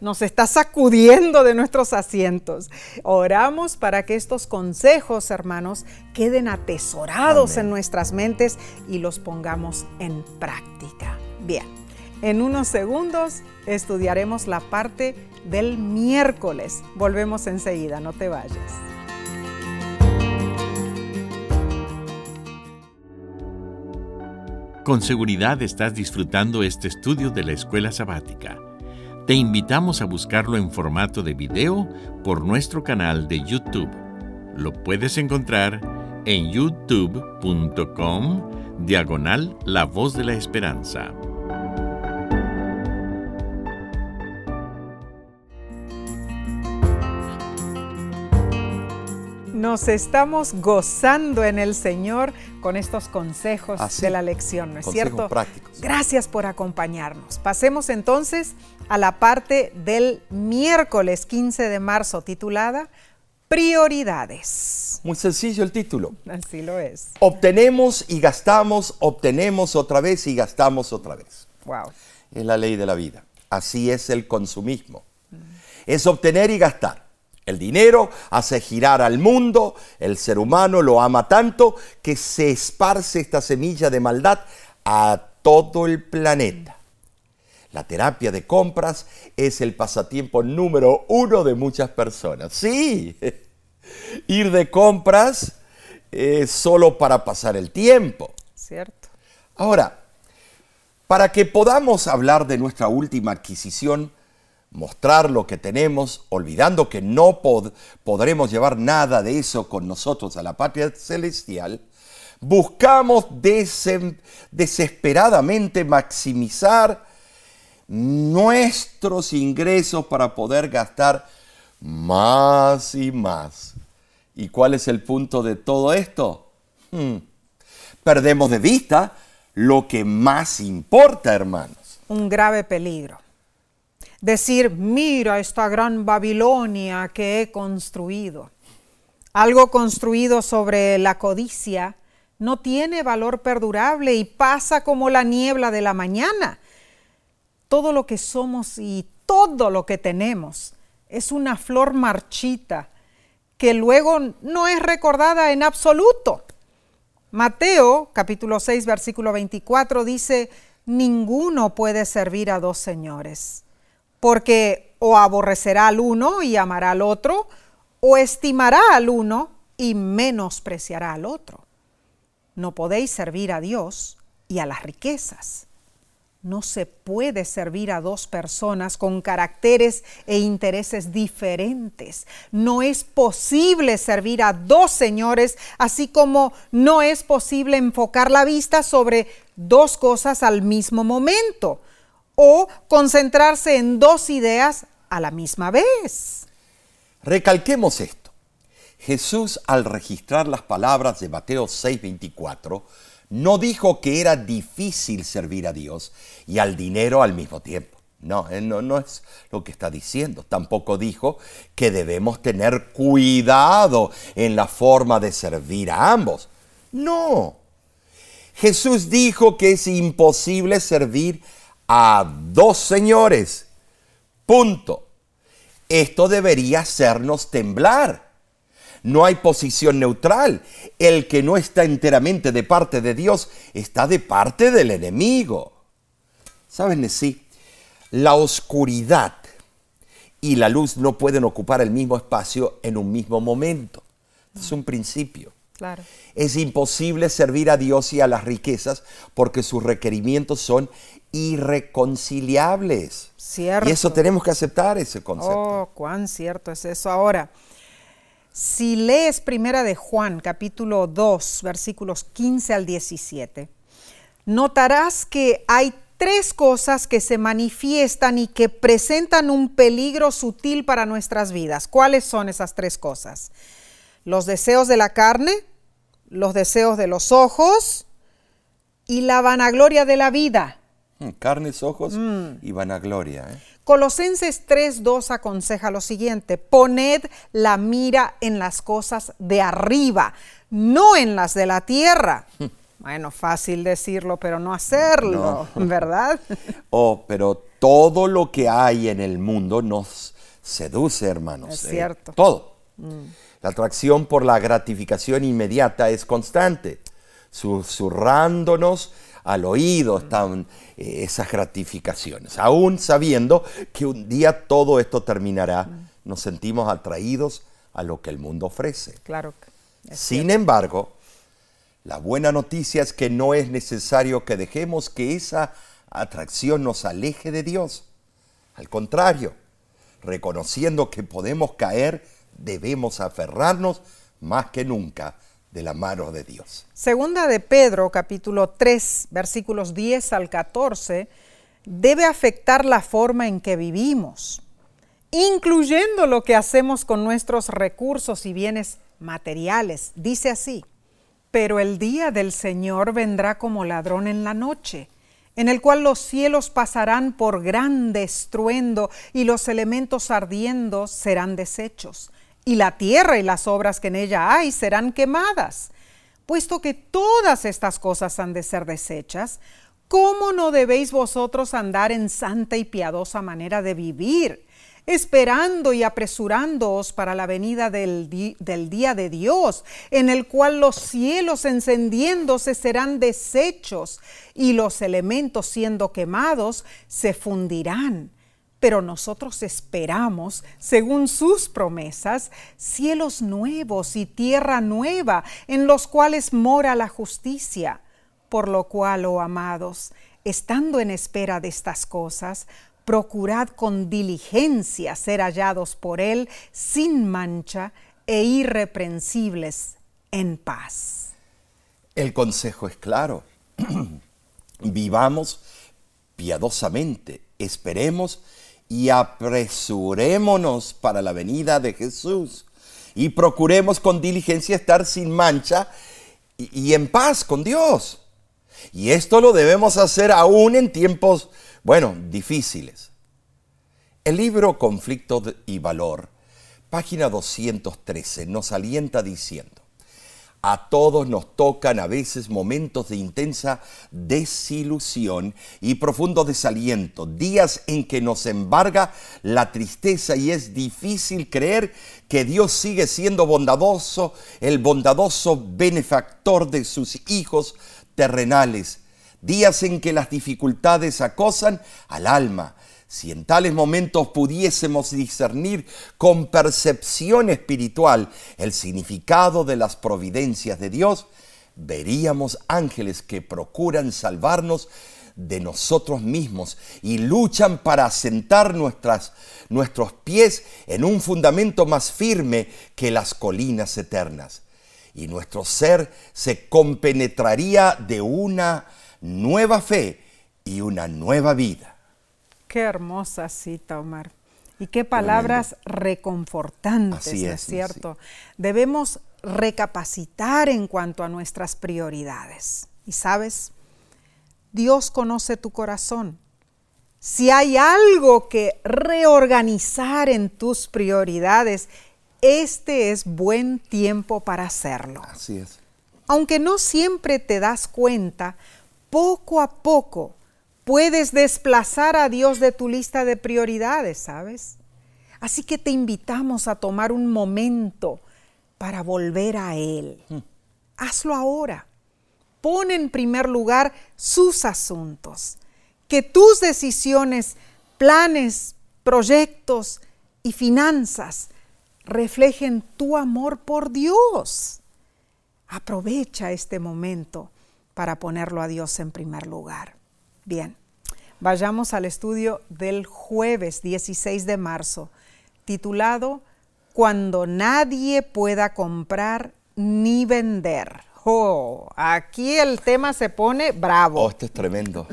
nos está sacudiendo de nuestros asientos. Oramos para que estos consejos, hermanos, queden atesorados en nuestras mentes y los pongamos en práctica. Bien. En unos segundos estudiaremos la parte del miércoles. Volvemos enseguida, no te vayas. Con seguridad estás disfrutando este estudio de la escuela sabática. Te invitamos a buscarlo en formato de video por nuestro canal de YouTube. Lo puedes encontrar en youtube.com diagonal La Voz de la Esperanza. Nos estamos gozando en el Señor con estos consejos de la lección, ¿no es cierto? Prácticos. Gracias por acompañarnos. Pasemos entonces a la parte del miércoles 15 de marzo titulada Prioridades. Muy sencillo el título. Así lo es. Obtenemos y gastamos, obtenemos otra vez y gastamos otra vez. Wow. Es la ley de la vida. Así es el consumismo. Es obtener y gastar. El dinero hace girar al mundo, el ser humano lo ama tanto que se esparce esta semilla de maldad a todo el planeta. La terapia de compras es el pasatiempo número uno de muchas personas. Sí, ir de compras es solo para pasar el tiempo. Cierto. Ahora, para que podamos hablar de nuestra última adquisición, mostrar lo que tenemos, olvidando que no podremos llevar nada de eso con nosotros a la patria celestial, buscamos desesperadamente maximizar nuestros ingresos para poder gastar más y más. ¿Y cuál es el punto de todo esto? Hmm. Perdemos de vista lo que más importa, hermanos. Un grave peligro decir, mira esta gran Babilonia que he construido. Algo construido sobre la codicia no tiene valor perdurable y pasa como la niebla de la mañana. Todo lo que somos y todo lo que tenemos es una flor marchita que luego no es recordada en absoluto. Mateo capítulo 6 versículo 24 dice, ninguno puede servir a dos señores porque o aborrecerá al uno y amará al otro, o estimará al uno y menospreciará al otro. No podéis servir a Dios y a las riquezas. No se puede servir a dos personas con caracteres e intereses diferentes. No es posible servir a dos señores, así como no es posible enfocar la vista sobre dos cosas al mismo momento o concentrarse en dos ideas a la misma vez. Recalquemos esto. Jesús al registrar las palabras de Mateo 6:24 no dijo que era difícil servir a Dios y al dinero al mismo tiempo. No, no, no es lo que está diciendo. Tampoco dijo que debemos tener cuidado en la forma de servir a ambos. No. Jesús dijo que es imposible servir a dos señores. Punto. Esto debería hacernos temblar no hay posición neutral. El que no está enteramente de parte de Dios está de parte del enemigo. ¿Saben sí? La oscuridad y la luz no pueden ocupar el mismo espacio en un mismo momento. Es un principio. Claro. Es imposible servir a Dios y a las riquezas porque sus requerimientos son irreconciliables. Cierto. Y eso tenemos que aceptar ese concepto. Oh, cuán cierto es eso. Ahora, si lees Primera de Juan, capítulo 2, versículos 15 al 17, notarás que hay tres cosas que se manifiestan y que presentan un peligro sutil para nuestras vidas. ¿Cuáles son esas tres cosas? Los deseos de la carne, los deseos de los ojos y la vanagloria de la vida. Mm, carnes, ojos mm. y vanagloria. ¿eh? Colosenses 3.2 aconseja lo siguiente, poned la mira en las cosas de arriba, no en las de la tierra. Bueno, fácil decirlo, pero no hacerlo, ¿verdad? Oh, pero todo lo que hay en el mundo nos seduce, hermanos. Es ¿eh? cierto. todo. Mm. La atracción por la gratificación inmediata es constante, susurrándonos al oído están eh, esas gratificaciones. Aún sabiendo que un día todo esto terminará, nos sentimos atraídos a lo que el mundo ofrece. Claro. Sin embargo, la buena noticia es que no es necesario que dejemos que esa atracción nos aleje de Dios. Al contrario, reconociendo que podemos caer, debemos aferrarnos más que nunca de la mano de Dios. Segunda de Pedro, capítulo 3, versículos 10 al 14, debe afectar la forma en que vivimos, incluyendo lo que hacemos con nuestros recursos y bienes materiales. Dice así, pero el día del Señor vendrá como ladrón en la noche en el cual los cielos pasarán por gran estruendo y los elementos ardiendo serán deshechos y la tierra y las obras que en ella hay serán quemadas. Puesto que todas estas cosas han de ser desechas, ¿cómo no debéis vosotros andar en santa y piadosa manera de vivir, esperando y apresurándoos para la venida del, del día de Dios, en el cual los cielos encendiéndose serán deshechos y los elementos siendo quemados se fundirán? Pero nosotros esperamos, según sus promesas, cielos nuevos y tierra nueva, en los cuales mora la justicia. Por lo cual, oh amados, estando en espera de estas cosas, procurad con diligencia ser hallados por Él sin mancha e irreprensibles en paz. El consejo es claro. Vivamos piadosamente, esperemos y apresurémonos para la venida de Jesús y procuremos con diligencia estar sin mancha y, en paz con Dios. Y esto lo debemos hacer aún en tiempos, bueno, difíciles. El libro Conflicto y Valor, página 213, nos alienta diciendo, a todos nos tocan a veces momentos de intensa desilusión y profundo desaliento, días en que nos embarga la tristeza y es difícil creer que Dios sigue siendo bondadoso, el bondadoso benefactor de sus hijos terrenales, días en que las dificultades acosan al alma, si en tales momentos pudiésemos discernir con percepción espiritual el significado de las providencias de Dios, veríamos ángeles que procuran salvarnos de nosotros mismos y luchan para asentar nuestras, nuestros pies en un fundamento más firme que las colinas eternas. Y nuestro ser se compenetraría de una nueva fe y una nueva vida. Qué hermosa cita, Omar. Y qué palabras reconfortantes, Así ¿no es, es cierto? Debemos recapacitar en cuanto a nuestras prioridades. Y sabes, Dios conoce tu corazón. Si hay algo que reorganizar en tus prioridades, este es buen tiempo para hacerlo. Así es. Aunque no siempre te das cuenta, poco a poco puedes desplazar a Dios de tu lista de prioridades, ¿sabes? Así que te invitamos a tomar un momento para volver a Él. Hazlo ahora. Pon en primer lugar sus asuntos. Que tus decisiones, planes, proyectos y finanzas reflejen tu amor por Dios. Aprovecha este momento para ponerlo a Dios en primer lugar. Bien, vayamos al estudio del jueves 16 de marzo, titulado Cuando nadie pueda comprar ni vender. Oh, aquí el tema se pone bravo. Oh, esto es tremendo.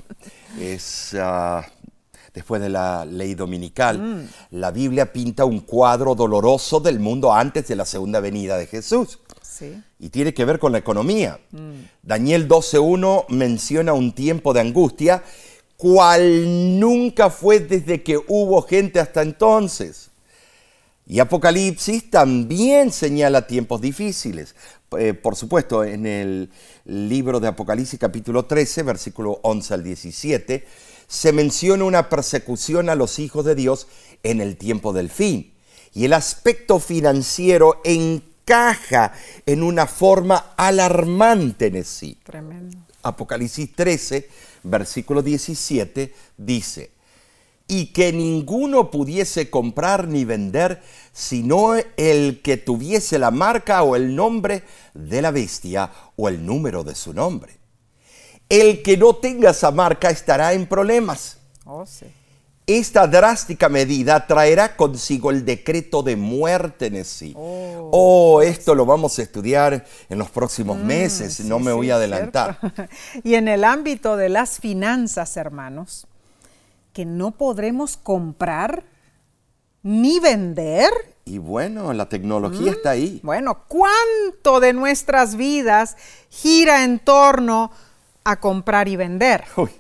es ah, después de la ley dominical. La Biblia pinta un cuadro doloroso del mundo antes de la segunda venida de Jesús. Sí. Y tiene que ver con la economía. Daniel 12.1 menciona un tiempo de angustia, cual nunca fue desde que hubo gente hasta entonces. Y Apocalipsis también señala tiempos difíciles. Eh, por supuesto, en el libro de Apocalipsis capítulo 13, versículo 11 al 17, se menciona una persecución a los hijos de Dios en el tiempo del fin. Y el aspecto financiero encaja en una forma alarmante en sí. Tremendo. Apocalipsis 13, versículo 17, dice, y que ninguno pudiese comprar ni vender, sino el que tuviese la marca o el nombre de la bestia o el número de su nombre. El que no tenga esa marca estará en problemas. Oh, sí. Esta drástica medida traerá consigo el decreto de muerte en sí. Oh. Oh, esto lo vamos a estudiar en los próximos meses, no Sí, me sí, voy a adelantar. y en el ámbito de las finanzas, hermanos, que no podremos comprar ni vender. Y bueno, la tecnología está ahí. Bueno, ¿cuánto de nuestras vidas gira en torno a comprar y vender? Uy,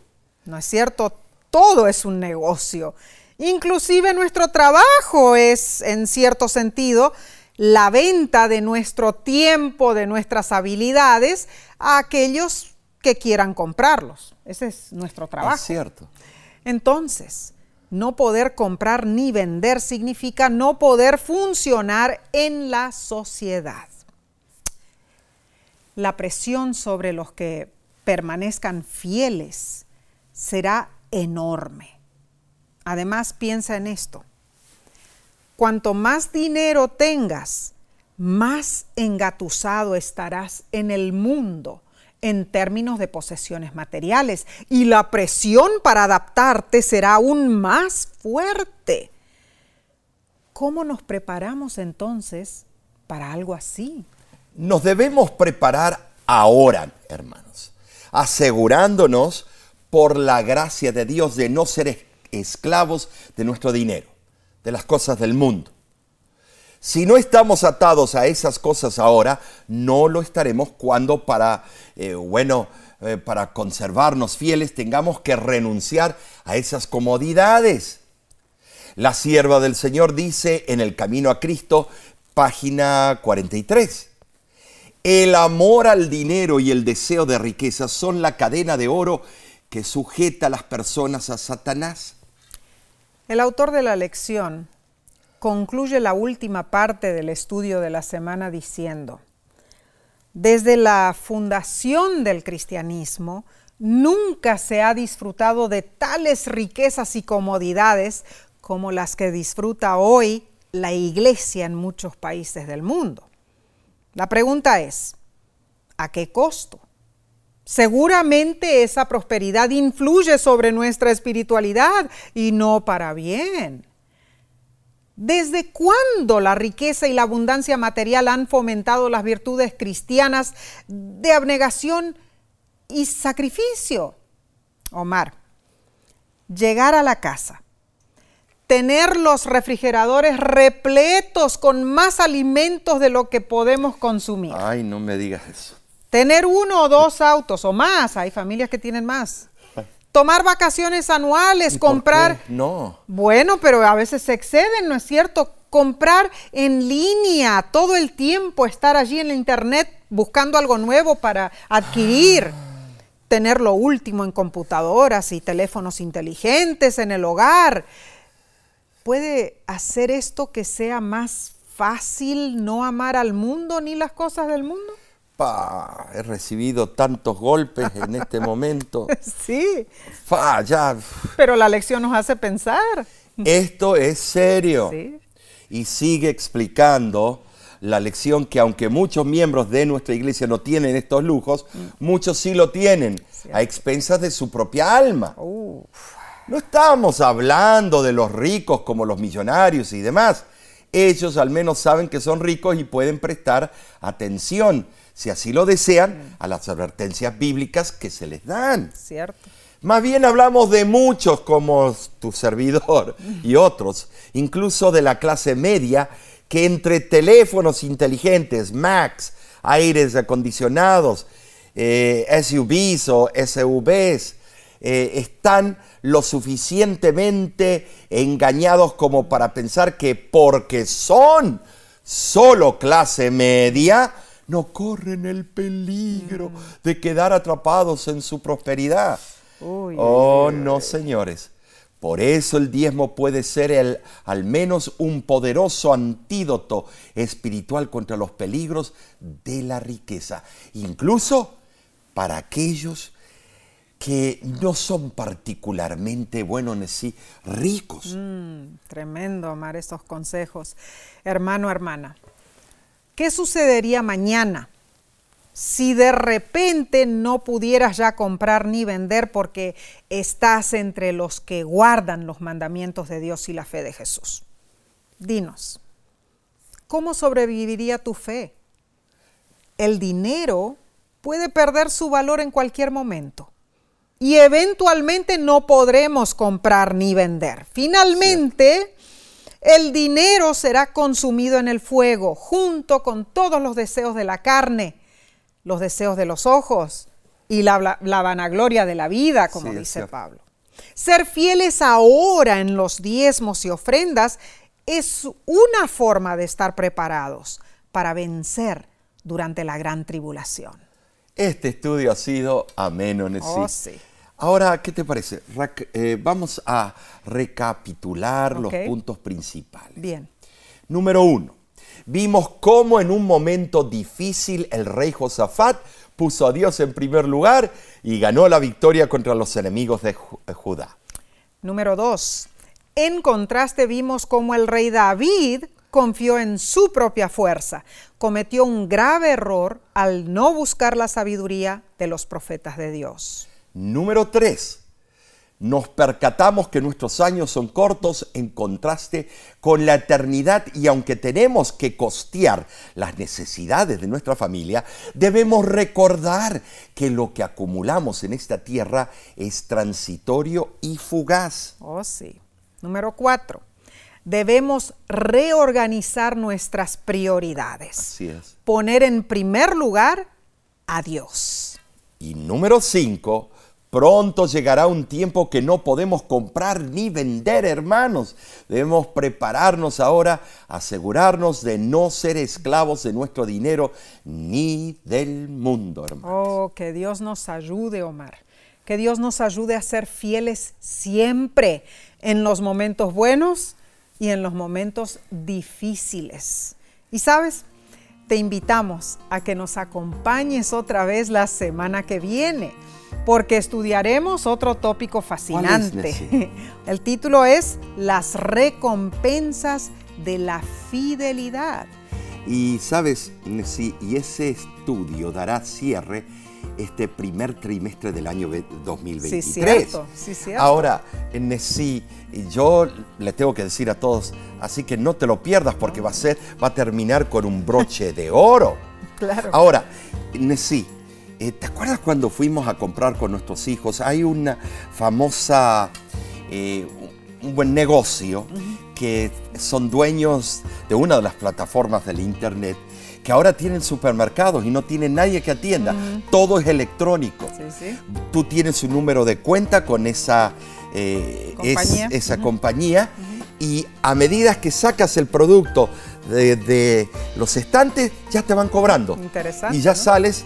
¿No es cierto? Todo es un negocio. Inclusive nuestro trabajo es, en cierto sentido, la venta de nuestro tiempo, de nuestras habilidades a aquellos que quieran comprarlos. Ese es nuestro trabajo. es cierto. Entonces, no poder comprar ni vender significa no poder funcionar en la sociedad. La presión sobre los que permanezcan fieles será enorme. Además, piensa en esto. Cuanto más dinero tengas, más engatusado estarás en el mundo en términos de posesiones materiales y la presión para adaptarte será aún más fuerte. ¿Cómo nos preparamos entonces para algo así? Nos debemos preparar ahora, hermanos, asegurándonos por la gracia de Dios de no ser es- esclavos de nuestro dinero, de las cosas del mundo. Si no estamos atados a esas cosas ahora, no lo estaremos cuando para, eh, bueno, eh, para conservarnos fieles tengamos que renunciar a esas comodidades. La sierva del Señor dice en el Camino a Cristo, página 43. El amor al dinero y el deseo de riqueza son la cadena de oro que sujeta a las personas a Satanás. El autor de la lección concluye la última parte del estudio de la semana diciendo, desde la fundación del cristianismo, nunca se ha disfrutado de tales riquezas y comodidades como las que disfruta hoy la iglesia en muchos países del mundo. La pregunta es, ¿A qué costo? Seguramente esa prosperidad influye sobre nuestra espiritualidad y no para bien. ¿Desde cuándo la riqueza y la abundancia material han fomentado las virtudes cristianas de abnegación y sacrificio? Omar, llegar a la casa, tener los refrigeradores repletos con más alimentos de lo que podemos consumir. Ay, no me digas eso. Tener uno o dos autos o más, hay familias que tienen más. Tomar vacaciones anuales, comprar... No. Bueno, pero a veces se exceden, ¿no es cierto? Comprar en línea todo el tiempo, estar allí en la internet buscando algo nuevo para adquirir. Tener lo último en computadoras y teléfonos inteligentes en el hogar. ¿Puede hacer esto que sea más fácil no amar al mundo ni las cosas del mundo? Pa, he recibido tantos golpes en este momento. Sí. Fa, ya. Pero la lección nos hace pensar. Esto es serio. Sí. Y sigue explicando la lección que aunque muchos miembros de nuestra iglesia no tienen estos lujos, muchos sí lo tienen, a expensas de su propia alma. Uf. No estamos hablando de los ricos como los millonarios y demás. Ellos al menos saben que son ricos y pueden prestar atención, si así lo desean, a las advertencias bíblicas que se les dan. Cierto. Más bien hablamos de muchos como tu servidor y otros, incluso de la clase media, que entre teléfonos inteligentes, Macs, aires acondicionados, eh, SUVs o SUVs, eh, están lo suficientemente engañados como para pensar que porque son solo clase media, no corren el peligro de quedar atrapados en su prosperidad. Uy, Oh, no, señores. Por eso el diezmo puede ser el, al menos un poderoso antídoto espiritual contra los peligros de la riqueza, incluso para aquellos que no son particularmente, bueno, en sí, ricos. Mm, tremendo, Omar, estos consejos. Hermano, hermana, ¿qué sucedería mañana si de repente no pudieras ya comprar ni vender porque estás entre los que guardan los mandamientos de Dios y la fe de Jesús? Dinos, ¿cómo sobreviviría tu fe? El dinero puede perder su valor en cualquier momento y eventualmente no podremos comprar ni vender. Finalmente, el dinero será consumido en el fuego junto con todos los deseos de la carne, los deseos de los ojos y la, la vanagloria de la vida, como Sí, dice. Pablo. Ser fieles ahora en los diezmos y ofrendas es una forma de estar preparados para vencer durante la gran tribulación. Este estudio ha sido ameno, Nessie. Oh, sí. Ahora, ¿qué te parece? Eh, vamos a recapitular los puntos principales. Bien. Número uno, vimos cómo en un momento difícil el rey Josafat puso a Dios en primer lugar y ganó la victoria contra los enemigos de de Judá. Número dos, en contraste vimos cómo el rey David confió en su propia fuerza. Cometió un grave error al no buscar la sabiduría de los profetas de Dios. Número 3. Nos percatamos que nuestros años son cortos en contraste con la eternidad y aunque tenemos que costear las necesidades de nuestra familia, debemos recordar que lo que acumulamos en esta tierra es transitorio y fugaz. Oh, sí. Número cuatro, debemos reorganizar nuestras prioridades. Así es. Poner en primer lugar a Dios. Y número 5, pronto llegará un tiempo que no podemos comprar ni vender, hermanos. Debemos prepararnos ahora, asegurarnos de no ser esclavos de nuestro dinero ni del mundo, hermanos. Oh, que Dios nos ayude, Omar. Que Dios nos ayude a ser fieles siempre en los momentos buenos y en los momentos difíciles. Y sabes, te invitamos a que nos acompañes otra vez la semana que viene, porque estudiaremos otro tópico fascinante. Nessie? El título es Las recompensas de la fidelidad. Y sabes, sí, y ese estudio dará cierre este primer trimestre del año 2023. Sí, cierto, sí, cierto. Ahora, sí, yo le tengo que decir a todos, así que no te lo pierdas porque va a ser, va a terminar con un broche de oro. Claro. Ahora, sí, eh, ¿te acuerdas cuando fuimos a comprar con nuestros hijos? Hay una famosa, eh, un buen negocio que son dueños de una de las plataformas del internet que ahora tienen supermercados y no tienen nadie que atienda. Todo es electrónico. Tú tienes un número de cuenta con esa eh, compañía, esa compañía y a medida que sacas el producto de, los estantes, ya te van cobrando. Interesante. Y ya sales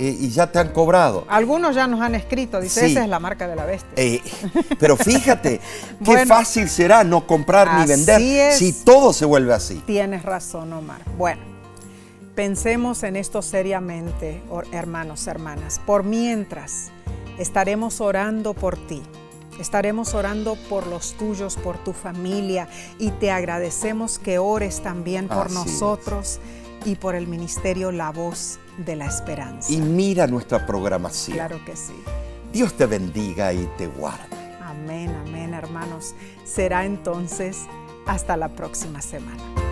eh, y ya te han cobrado. Algunos ya nos han escrito, dice, esa es la marca de la bestia. Eh, pero fíjate, qué fácil será no comprar ni vender si todo se vuelve así. Tienes razón, Omar. Bueno, Pensemos en esto seriamente, hermanos, hermanas. Por mientras, estaremos orando por ti. Estaremos orando por los tuyos, por tu familia y te agradecemos que ores también por nosotros y por el ministerio La Voz de la Esperanza. Y mira nuestra programación. Claro que sí. Dios te bendiga y te guarde. Amén, amén, hermanos. Será entonces hasta la próxima semana.